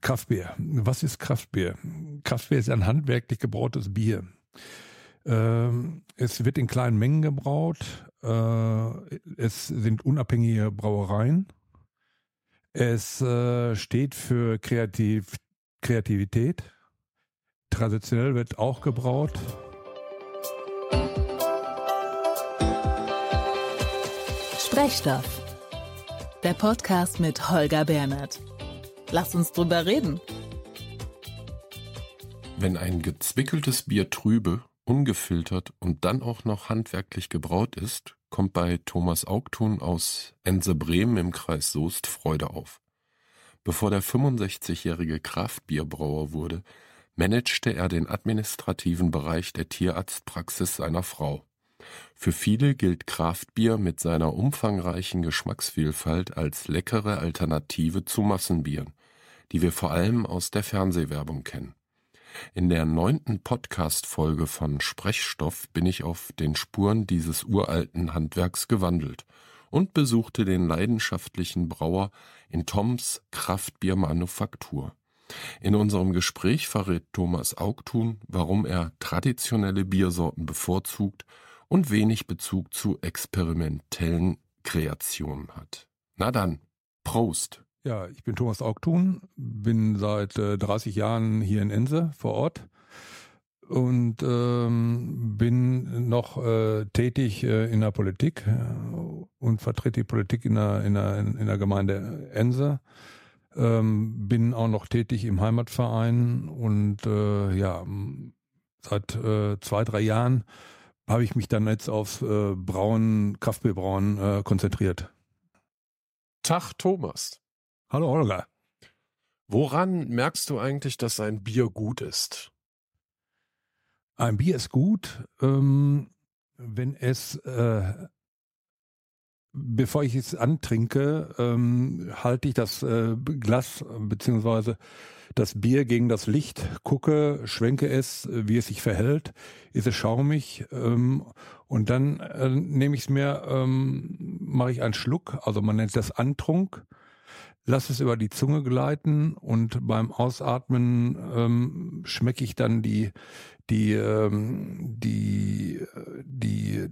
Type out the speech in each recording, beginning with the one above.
Kraftbier. Was ist Kraftbier? Kraftbier ist ein handwerklich gebrautes Bier. Ähm, es wird in kleinen Mengen gebraut. Äh, es sind unabhängige Brauereien. Es äh, steht für Kreativ Kreativität. Traditionell wird auch gebraut. Sprechstoff. Der Podcast mit Holger Bernhard. Lass uns drüber reden. Wenn ein gezwickeltes Bier trübe, ungefiltert und dann auch noch handwerklich gebraut ist, kommt bei Thomas Augtun aus Ense-Bremen im Kreis Soest Freude auf. Bevor der 65-jährige Kraftbierbrauer wurde, managte er den administrativen Bereich der Tierarztpraxis seiner Frau. Für viele gilt Kraftbier mit seiner umfangreichen Geschmacksvielfalt als leckere Alternative zu Massenbieren, die wir vor allem aus der Fernsehwerbung kennen. In der neunten Podcast-Folge von Sprechstoff bin ich auf den Spuren dieses uralten Handwerks gewandelt und besuchte den leidenschaftlichen Brauer in Toms Kraftbiermanufaktur. In unserem Gespräch verrät Thomas Augtun, warum er traditionelle Biersorten bevorzugt und wenig Bezug zu experimentellen Kreationen hat. Na dann, Prost! Ja, ich bin Thomas Augtun, bin seit äh, 30 Jahren hier in Ense vor Ort und ähm, bin noch äh, tätig äh, in der Politik äh, und vertrete die Politik in der, in der, in der Gemeinde Ense. Ähm, bin auch noch tätig im Heimatverein und äh, ja, seit äh, zwei, drei Jahren habe ich mich dann jetzt auf äh, Brauen, Kraftbierbrauen äh, konzentriert. Tag Thomas. Hallo Holger. Woran merkst du eigentlich, dass ein Bier gut ist? Ein Bier ist gut, ähm, wenn es, äh, bevor ich es antrinke, ähm, halte ich das äh, Glas beziehungsweise das Bier gegen das Licht, gucke, schwenke es, wie es sich verhält, ist es schaumig ähm, und dann äh, nehme ich es mir, ähm, mache ich einen Schluck, also man nennt das Antrunk, lasse es über die Zunge gleiten und beim Ausatmen ähm, schmecke ich dann die die ähm, die die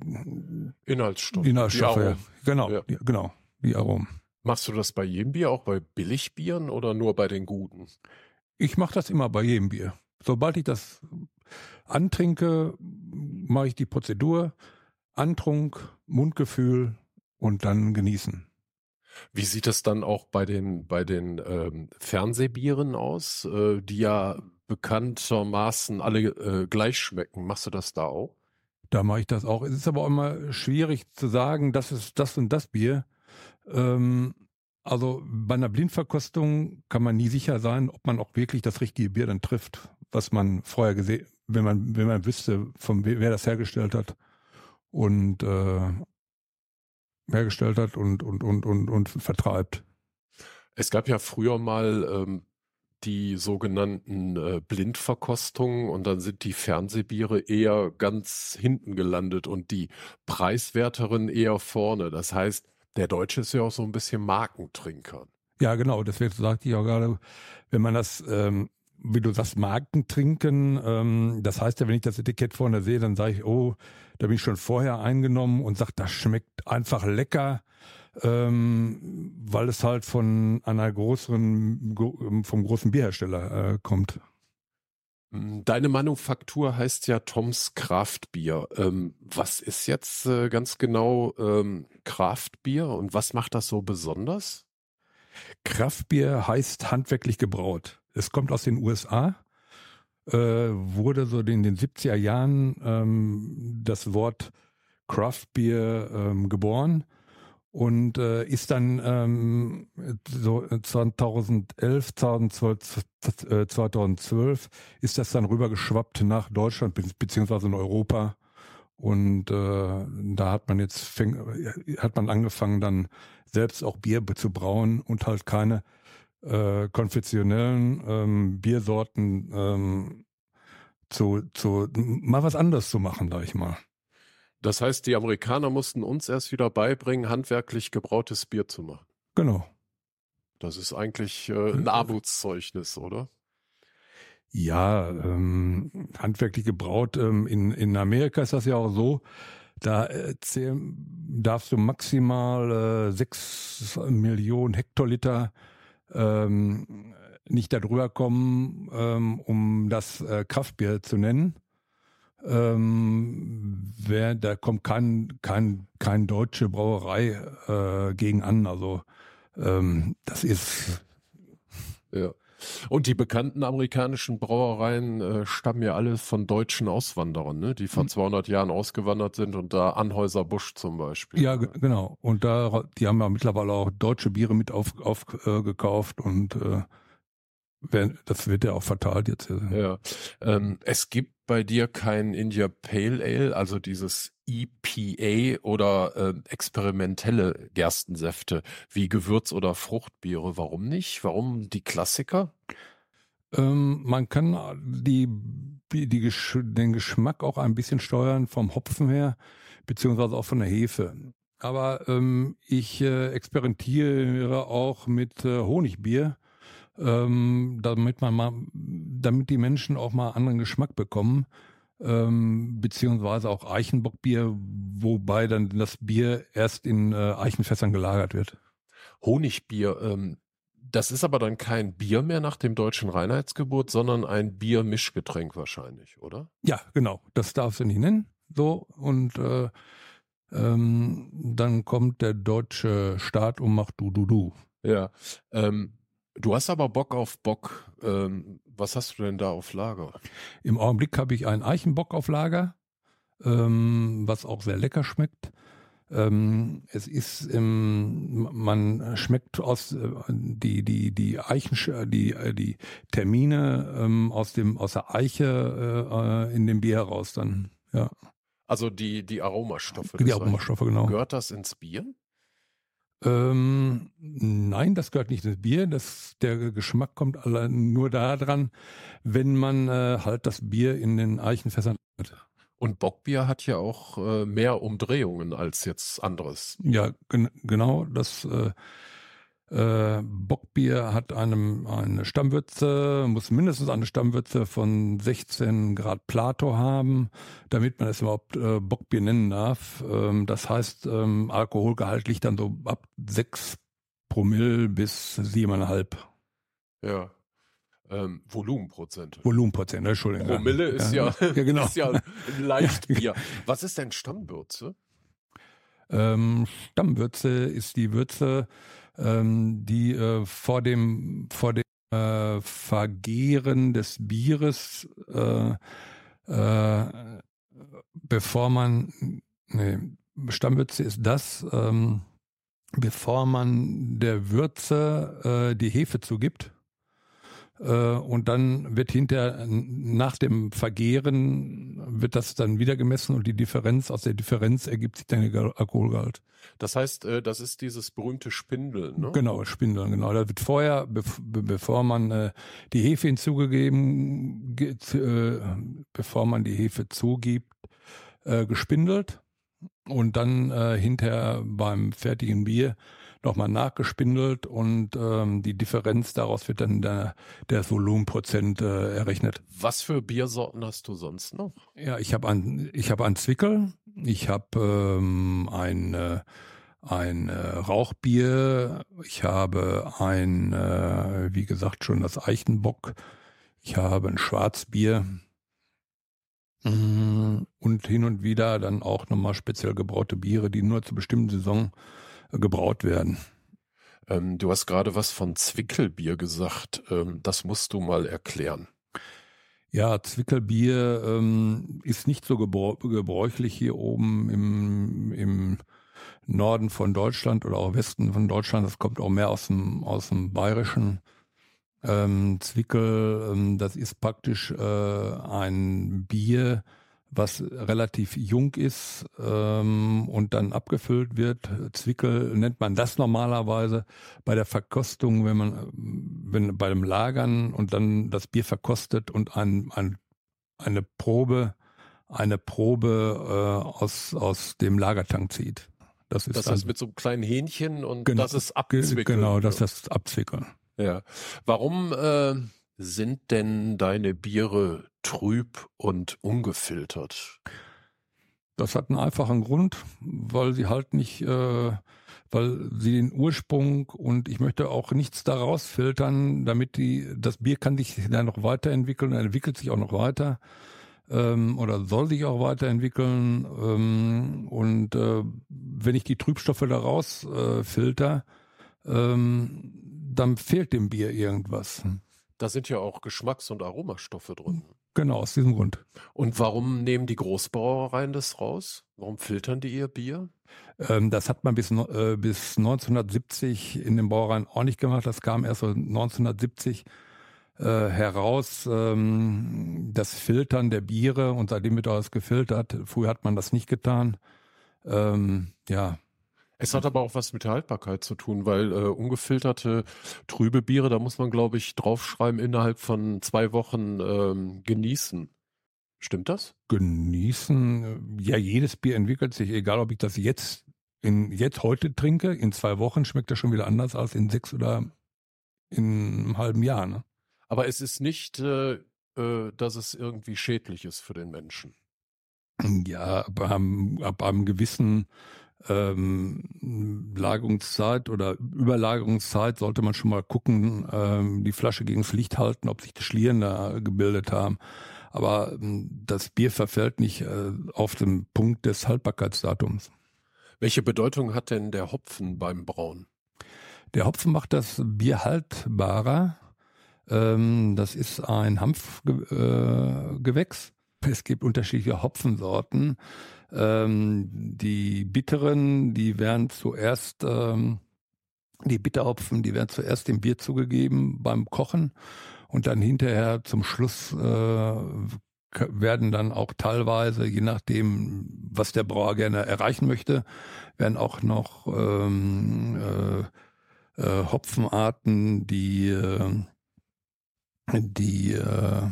Inhaltsstoffe, Inhaltsstoffe, die genau, ja. die, genau, die Aromen. Machst du das bei jedem Bier, auch bei Billigbieren oder nur bei den guten? Ich mache das immer bei jedem Bier. Sobald ich das antrinke, mache ich die Prozedur, Antrunk, Mundgefühl und dann genießen. Wie sieht das dann auch bei den bei den ähm, Fernsehbieren aus, äh, die ja bekanntermaßen alle äh, gleich schmecken? Machst du das da auch? Da mache ich das auch. Es ist aber auch immer schwierig zu sagen, das ist das und das Bier. Ähm, also bei einer Blindverkostung kann man nie sicher sein, ob man auch wirklich das richtige Bier dann trifft, was man vorher gesehen, wenn man wenn man wüsste, von wer das hergestellt hat. Und äh, hergestellt hat und, und, und, und, und vertreibt. Es gab ja früher mal ähm, die sogenannten äh, Blindverkostungen und dann sind die Fernsehbiere eher ganz hinten gelandet und die preiswerteren eher vorne. Das heißt, der Deutsche ist ja auch so ein bisschen Markentrinker. Ja, genau, deswegen sagte ich auch gerade, wenn man das ähm, wie du sagst, Marken trinken. Ähm, das heißt ja, wenn ich das Etikett vorne sehe, dann sage ich, oh, da bin ich schon vorher eingenommen und sage, das schmeckt einfach lecker, ähm, weil es halt von einer größeren, vom großen Bierhersteller äh, kommt. Deine Manufaktur heißt ja Toms Kraftbier. Ähm, was ist jetzt äh, ganz genau ähm, Kraftbier und was macht das so besonders? Kraftbier heißt handwerklich gebraut. Es kommt aus den USA, wurde so in den 70er Jahren ähm, das Wort Craft Beer ähm, geboren und äh, ist dann ähm, so 2011, 2012, äh, 2012 ist das dann rübergeschwappt nach Deutschland beziehungsweise in Europa und äh, da hat man jetzt fäng, hat man angefangen dann selbst auch Bier zu brauen und halt keine äh, konfessionellen ähm, Biersorten ähm, zu, zu mal was anderes zu machen, sag ich mal. Das heißt, die Amerikaner mussten uns erst wieder beibringen, handwerklich gebrautes Bier zu machen. Genau. Das ist eigentlich äh, ein Armutszeugnis, oder? Ja, ähm, handwerklich gebraut. Ähm, in, in Amerika ist das ja auch so, da erzähl, darfst du maximal äh, 6 Millionen Hektoliter ähm, nicht darüber kommen, ähm, um das äh, Kraftbier zu nennen. Ähm, wer, da kommt kein, kein, kein deutsche Brauerei äh, gegen an. Also ähm, das ist ja. Und die bekannten amerikanischen Brauereien äh, stammen ja alle von deutschen Auswanderern, ne? die vor mhm. 200 Jahren ausgewandert sind und da Anhäuser Busch zum Beispiel. Ja, genau. Und da, die haben ja mittlerweile auch deutsche Biere mit aufgekauft auf, äh, und äh, das wird ja auch verteilt jetzt. Ja. Ähm, es gibt bei dir kein India Pale Ale, also dieses EPA oder äh, experimentelle Gerstensäfte wie Gewürz- oder Fruchtbiere. Warum nicht? Warum die Klassiker? Ähm, man kann die, die, die, den Geschmack auch ein bisschen steuern vom Hopfen her, beziehungsweise auch von der Hefe. Aber ähm, ich äh, experimentiere auch mit äh, Honigbier ähm, damit man mal, damit die Menschen auch mal anderen Geschmack bekommen, ähm, beziehungsweise auch Eichenbockbier, wobei dann das Bier erst in äh, Eichenfässern gelagert wird. Honigbier, ähm, das ist aber dann kein Bier mehr nach dem deutschen Reinheitsgebot, sondern ein Biermischgetränk wahrscheinlich, oder? Ja, genau. Das darfst du nicht nennen. So und äh, ähm, dann kommt der deutsche Staat und macht du du du. Ja. Ähm, Du hast aber Bock auf Bock. Ähm, was hast du denn da auf Lager? Im Augenblick habe ich einen Eichenbock auf Lager, ähm, was auch sehr lecker schmeckt. Ähm, es ist, ähm, man schmeckt aus äh, die die die Eichen die äh, die Termine ähm, aus dem aus der Eiche äh, in dem Bier heraus dann. Ja. Also die die Aromastoffe. Die Aromastoffe genau. Gehört das ins Bier? Ähm, nein, das gehört nicht ins Bier. Das, der Geschmack kommt allein nur daran, wenn man äh, halt das Bier in den Eichenfässern hat. Und Bockbier hat ja auch äh, mehr Umdrehungen als jetzt anderes. Ja, gen genau. Das äh, äh, Bockbier hat einem eine Stammwürze, muss mindestens eine Stammwürze von 16 Grad Plato haben, damit man es überhaupt äh, Bockbier nennen darf. Ähm, das heißt, ähm, Alkoholgehalt liegt dann so ab 6 Promille bis 7,5. Ja. Ähm, Volumenprozent. Volumenprozent, Entschuldigung. Promille ist ja, ja, ja, genau. ist ja ein Leichtbier. Was ist denn Stammwürze? Ähm, Stammwürze ist die Würze, ähm, die äh, vor dem vor dem äh, Vergehren des Bieres, äh, äh, bevor man, nee, Stammwürze ist das, ähm, bevor man der Würze äh, die Hefe zugibt und dann wird hinter nach dem Vergehren wird das dann wieder gemessen und die Differenz aus der Differenz ergibt sich dann der Alkoholgehalt. Das heißt, äh, das ist dieses berühmte Spindeln, ne? Genau, Spindeln, genau. Da wird vorher, bevor man äh, die Hefe hinzugegeben, bevor man die Hefe zugibt, gespindelt und dann hinterher beim fertigen Bier nochmal nachgespindelt und ähm, die Differenz daraus wird dann der, der Volumenprozent äh, errechnet. Was für Biersorten hast du sonst noch? Ja, ich habe ein, ich habe ein Zwickel, ich habe ähm, ein äh, ein äh, Rauchbier, ich habe ein, äh, wie gesagt, schon das Eichenbock, ich habe ein Schwarzbier mm, und hin und wieder dann auch nochmal speziell gebraute Biere, die nur zur bestimmten Saison gebraut werden. Ähm, du hast gerade was von Zwickelbier gesagt. Ähm, das musst du mal erklären. Ja, Zwickelbier ähm, ist nicht so gebräuchlich hier oben im, im Norden von Deutschland oder auch Westen von Deutschland. Das kommt auch mehr aus dem, aus dem Bayerischen. Ähm, Zwickel, ähm, das ist praktisch äh, ein Bier, was relativ jung ist ähm, und dann abgefüllt wird. Zwickel nennt man das normalerweise bei der Verkostung, wenn man wenn bei dem Lagern und dann das Bier verkostet und ein, ein, eine Probe eine Probe äh, aus aus dem Lagertank zieht. Das ist Das ist mit so einem kleinen Hähnchen und Genau, das ist ge- abzwickeln. Genau, das ist das Abzwickeln. Ja. Warum äh, sind denn deine Biere trüb und ungefiltert? Das hat einen einfachen Grund, weil sie halt nicht, äh, weil sie den Ursprung und ich möchte auch nichts daraus filtern, damit die, das Bier kann sich dann noch weiterentwickeln, entwickelt sich auch noch weiter ähm, oder soll sich auch weiterentwickeln. Ähm, und äh, wenn ich die Trübstoffe daraus äh, filter, ähm, dann fehlt dem Bier irgendwas. Da sind ja auch Geschmacks- und Aromastoffe drin. Genau, aus diesem Grund. Und warum nehmen die Großbrauereien das raus? Warum filtern die ihr Bier? Ähm, das hat man bis, äh, bis 1970 in den Brauereien auch nicht gemacht. Das kam erst so 1970 äh, heraus, ähm, das Filtern der Biere und seitdem wird alles gefiltert. Früher hat man das nicht getan. Ähm, ja, Es hat aber auch was mit der Haltbarkeit zu tun, weil äh, ungefilterte trübe Biere, da muss man, glaube ich, draufschreiben, innerhalb von zwei Wochen ähm, genießen. Stimmt das? genießen. Ja, jedes Bier entwickelt sich, egal ob ich das jetzt in jetzt heute trinke, in zwei Wochen schmeckt das schon wieder anders als in sechs oder in einem halben Jahr. Ne? Aber es ist nicht, äh, äh, dass es irgendwie schädlich ist für den Menschen. Ja, ab ab einem gewissen ähm, Lagerungszeit oder Überlagerungszeit sollte man schon mal gucken, ähm, die Flasche gegen das Licht halten, ob sich die Schlieren da gebildet haben. Aber ähm, das Bier verfällt nicht äh, auf den Punkt des Haltbarkeitsdatums. Welche Bedeutung hat denn der Hopfen beim Brauen? Der Hopfen macht das Bier haltbarer. Ähm, das ist ein Hanfgewächs. Äh, Gewächs. Es gibt unterschiedliche Hopfensorten. Ähm, die bitteren, die werden zuerst, ähm, die Bitterhopfen, die werden zuerst dem Bier zugegeben beim Kochen und dann hinterher zum Schluss äh, werden dann auch teilweise, je nachdem, was der Brauer gerne erreichen möchte, werden auch noch ähm, äh, äh, Hopfenarten, die, äh, die, äh,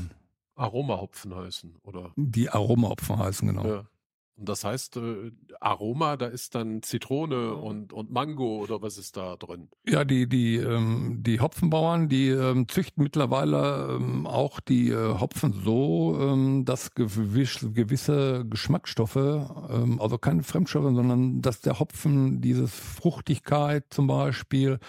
Aromahopfen heißen, oder? die Aromahopfen heißen, genau. Ja. Und das heißt, äh, Aroma, da ist dann Zitrone und, und Mango oder was ist da drin? Ja, die, die, ähm, die Hopfenbauern, die ähm, züchten mittlerweile ähm, auch die äh, Hopfen so, ähm, dass gewiss, gewisse Geschmacksstoffe, ähm, also keine Fremdstoffe, sondern dass der Hopfen dieses Fruchtigkeit zum Beispiel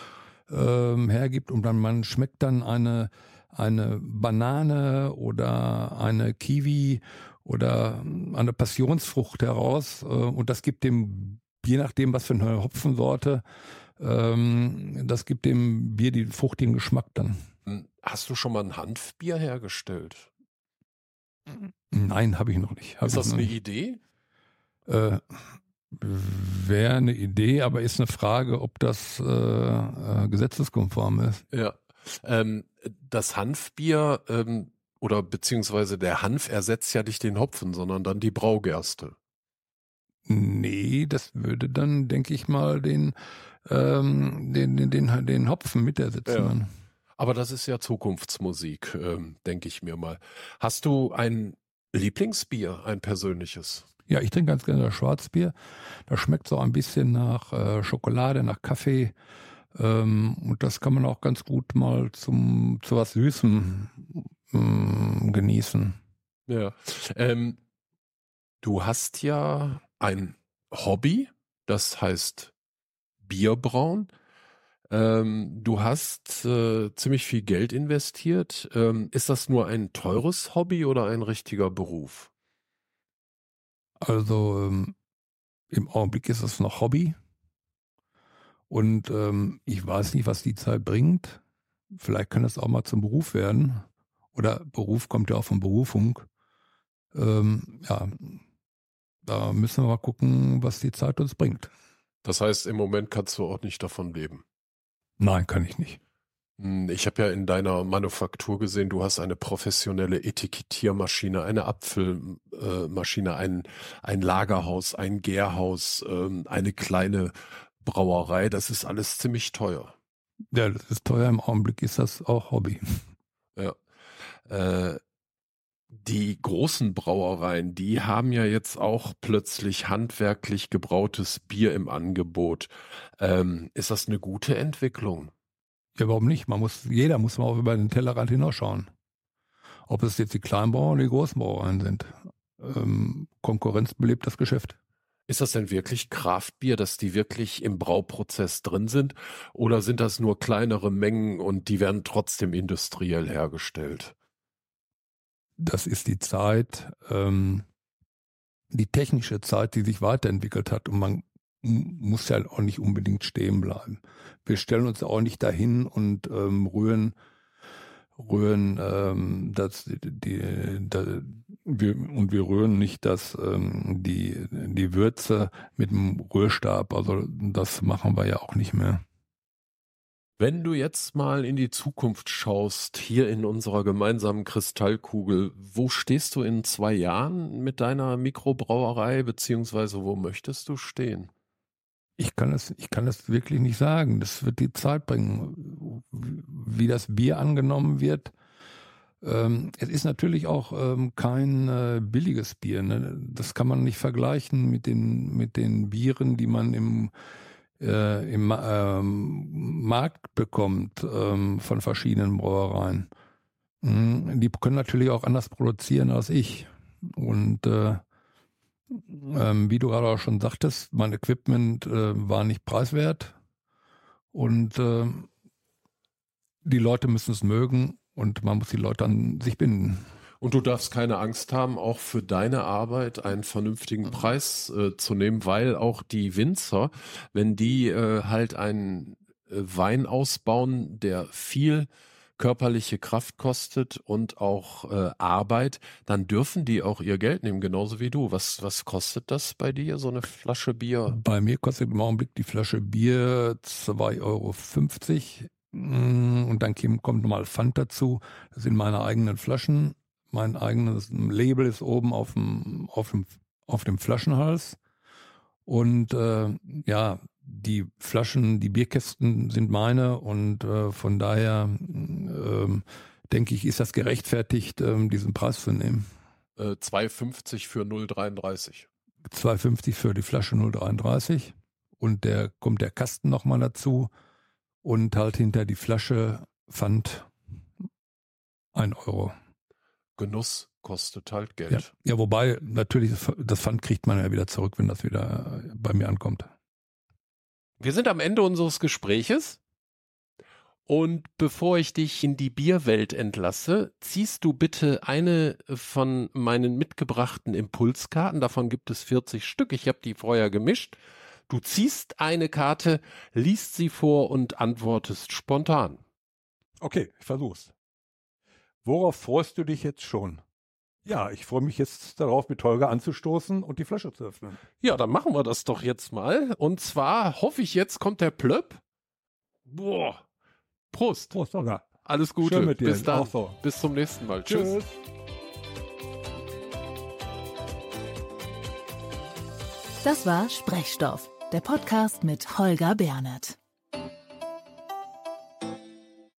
ähm, hergibt und dann man schmeckt dann eine, eine Banane oder eine Kiwi oder eine Passionsfrucht heraus äh, und das gibt dem, je nachdem was für eine Hopfensorte, ähm, das gibt dem Bier den fruchtigen Geschmack dann. Hm, Hast du schon mal ein Hanfbier hergestellt? Nein, habe ich noch nicht. Hab ist das eine nicht. Idee? Äh, Wäre eine Idee, aber ist eine Frage, ob das äh, äh, gesetzeskonform ist. Ja. Ähm, das Hanfbier ähm, oder beziehungsweise der Hanf ersetzt ja nicht den Hopfen, sondern dann die Braugerste. Nee, das würde dann, denke ich mal, den, ähm, den, den, den, den Hopfen mit ersetzen. Ja. dann. Aber das ist ja Zukunftsmusik, ähm, denke ich mir mal. Hast du ein Lieblingsbier, ein persönliches? Ja, ich trinke ganz gerne das Schwarzbier. Das schmeckt so ein bisschen nach äh, Schokolade, nach Kaffee. Ähm, und das kann man auch ganz gut mal zum, zu was Süßem ähm, genießen. Ja. Ähm, du hast ja ein Hobby, das heißt Bierbrauen. Ähm, du hast äh, ziemlich viel Geld investiert. Ähm, ist das nur ein teures Hobby oder ein richtiger Beruf? Also ähm, im Augenblick ist es noch Hobby. Und ähm, ich weiß nicht, was die Zeit bringt. Vielleicht kann es auch mal zum Beruf werden. Oder Beruf kommt ja auch von Berufung. Ähm, ja, da müssen wir mal gucken, was die Zeit uns bringt. Das heißt, im Moment kannst du auch nicht davon leben. Nein, kann ich nicht. Hm, Ich habe ja in deiner Manufaktur gesehen, du hast eine professionelle Etikettiermaschine, eine Apfelmaschine, ein, ein Lagerhaus, ein Gärhaus, ähm, eine kleine Brauerei. Das ist alles ziemlich teuer. Ja, das ist teuer. Im Augenblick ist das auch Hobby. Ja. Äh, die großen Brauereien, die haben ja jetzt auch plötzlich handwerklich gebrautes Bier im Angebot. Ähm, ist das eine gute Entwicklung? Ja, warum nicht? Man muss, jeder muss mal auch über den Tellerrand hinausschauen. Ob es jetzt die Kleinbauern oder die großen Brauereien sind. Ähm, Konkurrenz belebt das Geschäft. Ist das denn wirklich Kraftbier, dass die wirklich im Brauprozess drin sind? Oder sind das nur kleinere Mengen und die werden trotzdem industriell hergestellt? Das ist die Zeit, ähm, die technische Zeit, die sich weiterentwickelt hat und man muss ja auch nicht unbedingt stehen bleiben. Wir stellen uns auch nicht dahin und ähm, rühren rühren ähm, das die, die, wir, und wir rühren nicht das ähm, die die Würze mit dem Rührstab also das machen wir ja auch nicht mehr wenn du jetzt mal in die Zukunft schaust, hier in unserer gemeinsamen Kristallkugel, wo stehst du in zwei Jahren mit deiner Mikrobrauerei, beziehungsweise wo möchtest du stehen? Ich kann es, ich kann es wirklich nicht sagen. Das wird die Zeit bringen, wie das Bier angenommen wird. Ähm, es ist natürlich auch ähm, kein äh, billiges Bier. Ne? Das kann man nicht vergleichen mit den, mit den Bieren, die man im, äh, im ähm, Markt bekommt ähm, von verschiedenen Brauereien. Mhm. Die können natürlich auch anders produzieren als ich. Und äh, ähm, wie du gerade auch schon sagtest, mein Equipment äh, war nicht preiswert und äh, die Leute müssen es mögen und man muss die Leute an sich binden. Und du darfst keine Angst haben, auch für deine Arbeit einen vernünftigen Preis äh, zu nehmen, weil auch die Winzer, wenn die äh, halt einen äh, Wein ausbauen, der viel körperliche Kraft kostet und auch äh, Arbeit, dann dürfen die auch ihr Geld nehmen, genauso wie du. Was, was kostet das bei dir, so eine Flasche Bier? Bei mir kostet im Augenblick die Flasche Bier 2,50 Euro. Mm, und dann kommt nochmal Pfand dazu. Das sind meine eigenen Flaschen. Mein eigenes Label ist oben auf dem, auf dem, auf dem Flaschenhals. Und äh, ja, die Flaschen, die Bierkästen sind meine und äh, von daher ähm, denke ich, ist das gerechtfertigt, ähm, diesen Preis zu nehmen. Äh, 2,50 für 0,33. 2,50 für die Flasche 0,33 und der kommt der Kasten nochmal dazu und halt hinter die Flasche Pfand 1 Euro. Genuss kostet halt Geld. Ja, ja wobei natürlich das Pfand kriegt man ja wieder zurück, wenn das wieder bei mir ankommt. Wir sind am Ende unseres Gespräches. Und bevor ich dich in die Bierwelt entlasse, ziehst du bitte eine von meinen mitgebrachten Impulskarten. Davon gibt es 40 Stück. Ich habe die vorher gemischt. Du ziehst eine Karte, liest sie vor und antwortest spontan. Okay, ich versuch's. Worauf freust du dich jetzt schon? Ja, ich freue mich jetzt darauf, mit Holger anzustoßen und die Flasche zu öffnen. Ja, dann machen wir das doch jetzt mal. Und zwar hoffe ich, jetzt kommt der Plöpp. Boah. Prost. Prost, Holger. Alles Gute. Schön mit dir. Bis dann. So. Bis zum nächsten Mal. Tschüss. Tschüss. Das war Sprechstoff, der Podcast mit Holger Bernert.